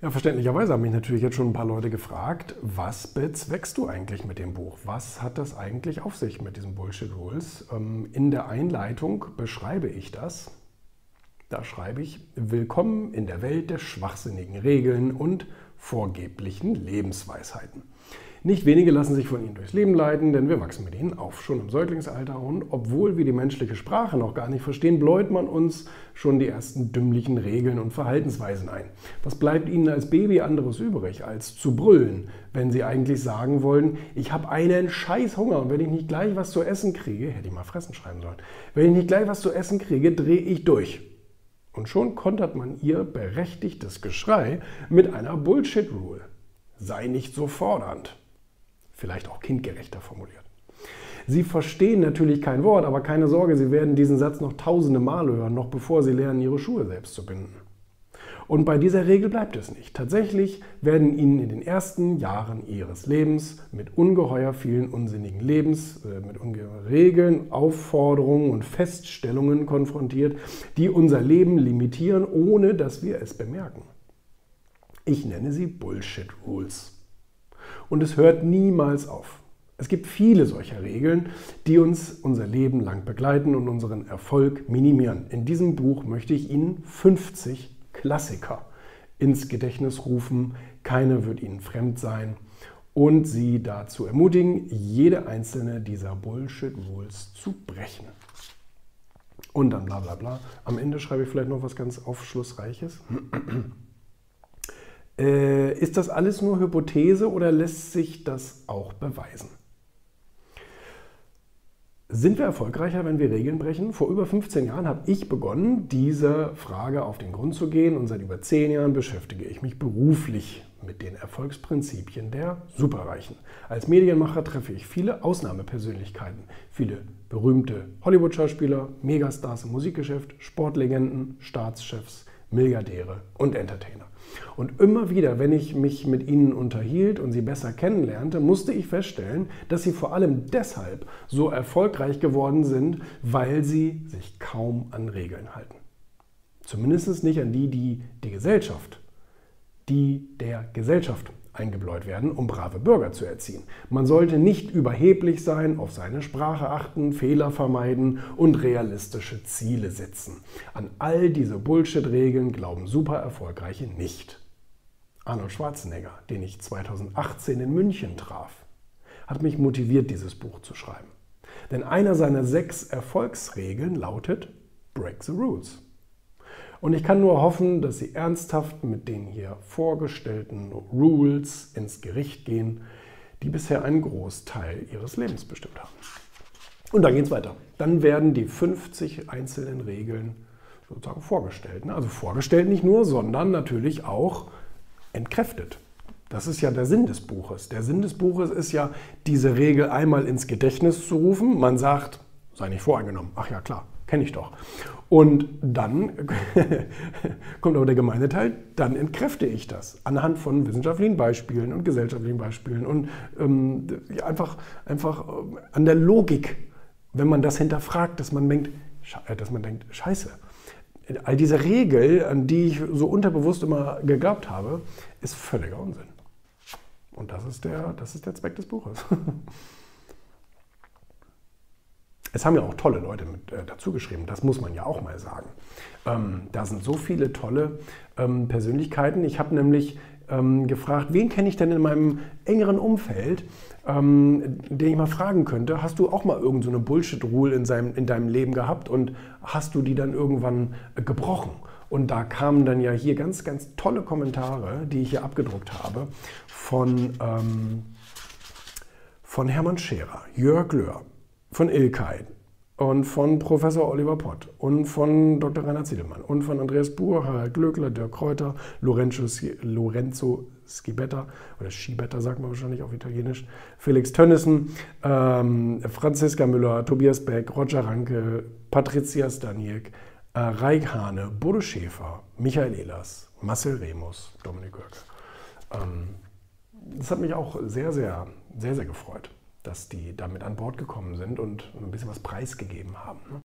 Ja, verständlicherweise haben mich natürlich jetzt schon ein paar Leute gefragt, was bezweckst du eigentlich mit dem Buch? Was hat das eigentlich auf sich mit diesen Bullshit Rules? Ähm, in der Einleitung beschreibe ich das. Da schreibe ich, willkommen in der Welt der schwachsinnigen Regeln und vorgeblichen Lebensweisheiten. Nicht wenige lassen sich von ihnen durchs Leben leiten, denn wir wachsen mit ihnen auf, schon im Säuglingsalter. Und obwohl wir die menschliche Sprache noch gar nicht verstehen, bläut man uns schon die ersten dümmlichen Regeln und Verhaltensweisen ein. Was bleibt ihnen als Baby anderes übrig, als zu brüllen, wenn sie eigentlich sagen wollen, ich habe einen scheiß Hunger und wenn ich nicht gleich was zu essen kriege, hätte ich mal fressen schreiben sollen, wenn ich nicht gleich was zu essen kriege, drehe ich durch. Und schon kontert man ihr berechtigtes Geschrei mit einer Bullshit-Rule. Sei nicht so fordernd vielleicht auch kindgerechter formuliert. Sie verstehen natürlich kein Wort, aber keine Sorge, Sie werden diesen Satz noch tausende Male hören, noch bevor Sie lernen, Ihre Schuhe selbst zu binden. Und bei dieser Regel bleibt es nicht. Tatsächlich werden Ihnen in den ersten Jahren Ihres Lebens mit ungeheuer vielen unsinnigen Lebens, äh, mit ungeheuer Regeln, Aufforderungen und Feststellungen konfrontiert, die unser Leben limitieren, ohne dass wir es bemerken. Ich nenne sie Bullshit Rules und es hört niemals auf. Es gibt viele solcher Regeln, die uns unser Leben lang begleiten und unseren Erfolg minimieren. In diesem Buch möchte ich Ihnen 50 Klassiker ins Gedächtnis rufen. Keine wird Ihnen fremd sein und Sie dazu ermutigen, jede einzelne dieser Bullshit-Rules zu brechen. Und dann bla bla bla. Am Ende schreibe ich vielleicht noch was ganz Aufschlussreiches. Äh, ist das alles nur Hypothese oder lässt sich das auch beweisen? Sind wir erfolgreicher, wenn wir Regeln brechen? Vor über 15 Jahren habe ich begonnen, dieser Frage auf den Grund zu gehen und seit über 10 Jahren beschäftige ich mich beruflich mit den Erfolgsprinzipien der Superreichen. Als Medienmacher treffe ich viele Ausnahmepersönlichkeiten, viele berühmte Hollywood-Schauspieler, Megastars im Musikgeschäft, Sportlegenden, Staatschefs, Milliardäre und Entertainer. Und immer wieder, wenn ich mich mit ihnen unterhielt und sie besser kennenlernte, musste ich feststellen, dass sie vor allem deshalb so erfolgreich geworden sind, weil sie sich kaum an Regeln halten. Zumindest nicht an die, die die Gesellschaft, die der Gesellschaft eingebläut werden, um brave Bürger zu erziehen. Man sollte nicht überheblich sein, auf seine Sprache achten, Fehler vermeiden und realistische Ziele setzen. An all diese Bullshit-Regeln glauben super erfolgreiche nicht. Arnold Schwarzenegger, den ich 2018 in München traf, hat mich motiviert, dieses Buch zu schreiben. Denn einer seiner sechs Erfolgsregeln lautet Break the Rules. Und ich kann nur hoffen, dass Sie ernsthaft mit den hier vorgestellten Rules ins Gericht gehen, die bisher einen Großteil Ihres Lebens bestimmt haben. Und dann geht es weiter. Dann werden die 50 einzelnen Regeln sozusagen vorgestellt. Ne? Also vorgestellt nicht nur, sondern natürlich auch entkräftet. Das ist ja der Sinn des Buches. Der Sinn des Buches ist ja, diese Regel einmal ins Gedächtnis zu rufen. Man sagt, sei nicht voreingenommen. Ach ja, klar, kenne ich doch. Und dann kommt aber der gemeine Teil, dann entkräfte ich das anhand von wissenschaftlichen Beispielen und gesellschaftlichen Beispielen und ähm, einfach, einfach äh, an der Logik, wenn man das hinterfragt, dass man denkt, äh, dass man denkt, scheiße, all diese Regel, an die ich so unterbewusst immer geglaubt habe, ist völliger Unsinn. Und das ist der, das ist der Zweck des Buches. Es haben ja auch tolle Leute mit äh, dazu geschrieben, das muss man ja auch mal sagen. Ähm, da sind so viele tolle ähm, Persönlichkeiten. Ich habe nämlich ähm, gefragt, wen kenne ich denn in meinem engeren Umfeld, ähm, den ich mal fragen könnte, hast du auch mal irgendeine so Bullshit-Rule in, in deinem Leben gehabt und hast du die dann irgendwann äh, gebrochen? Und da kamen dann ja hier ganz, ganz tolle Kommentare, die ich hier abgedruckt habe, von, ähm, von Hermann Scherer, Jörg Löhr, von Ilkay und von Professor Oliver Pott und von Dr. Rainer Ziedelmann und von Andreas Buhr, Harald Glöckler, Dirk Kräuter, Lorenzo, Lorenzo Schibetta oder Schibetta sagt man wahrscheinlich auf Italienisch, Felix Tönnissen, ähm, Franziska Müller, Tobias Beck, Roger Ranke, Patricia Staniek, äh, Raik Hane, Bodo Schäfer, Michael Ehlers, Marcel Remus, Dominik Görke. Ähm, das hat mich auch sehr, sehr, sehr, sehr gefreut dass die damit an Bord gekommen sind und ein bisschen was preisgegeben haben. Ne?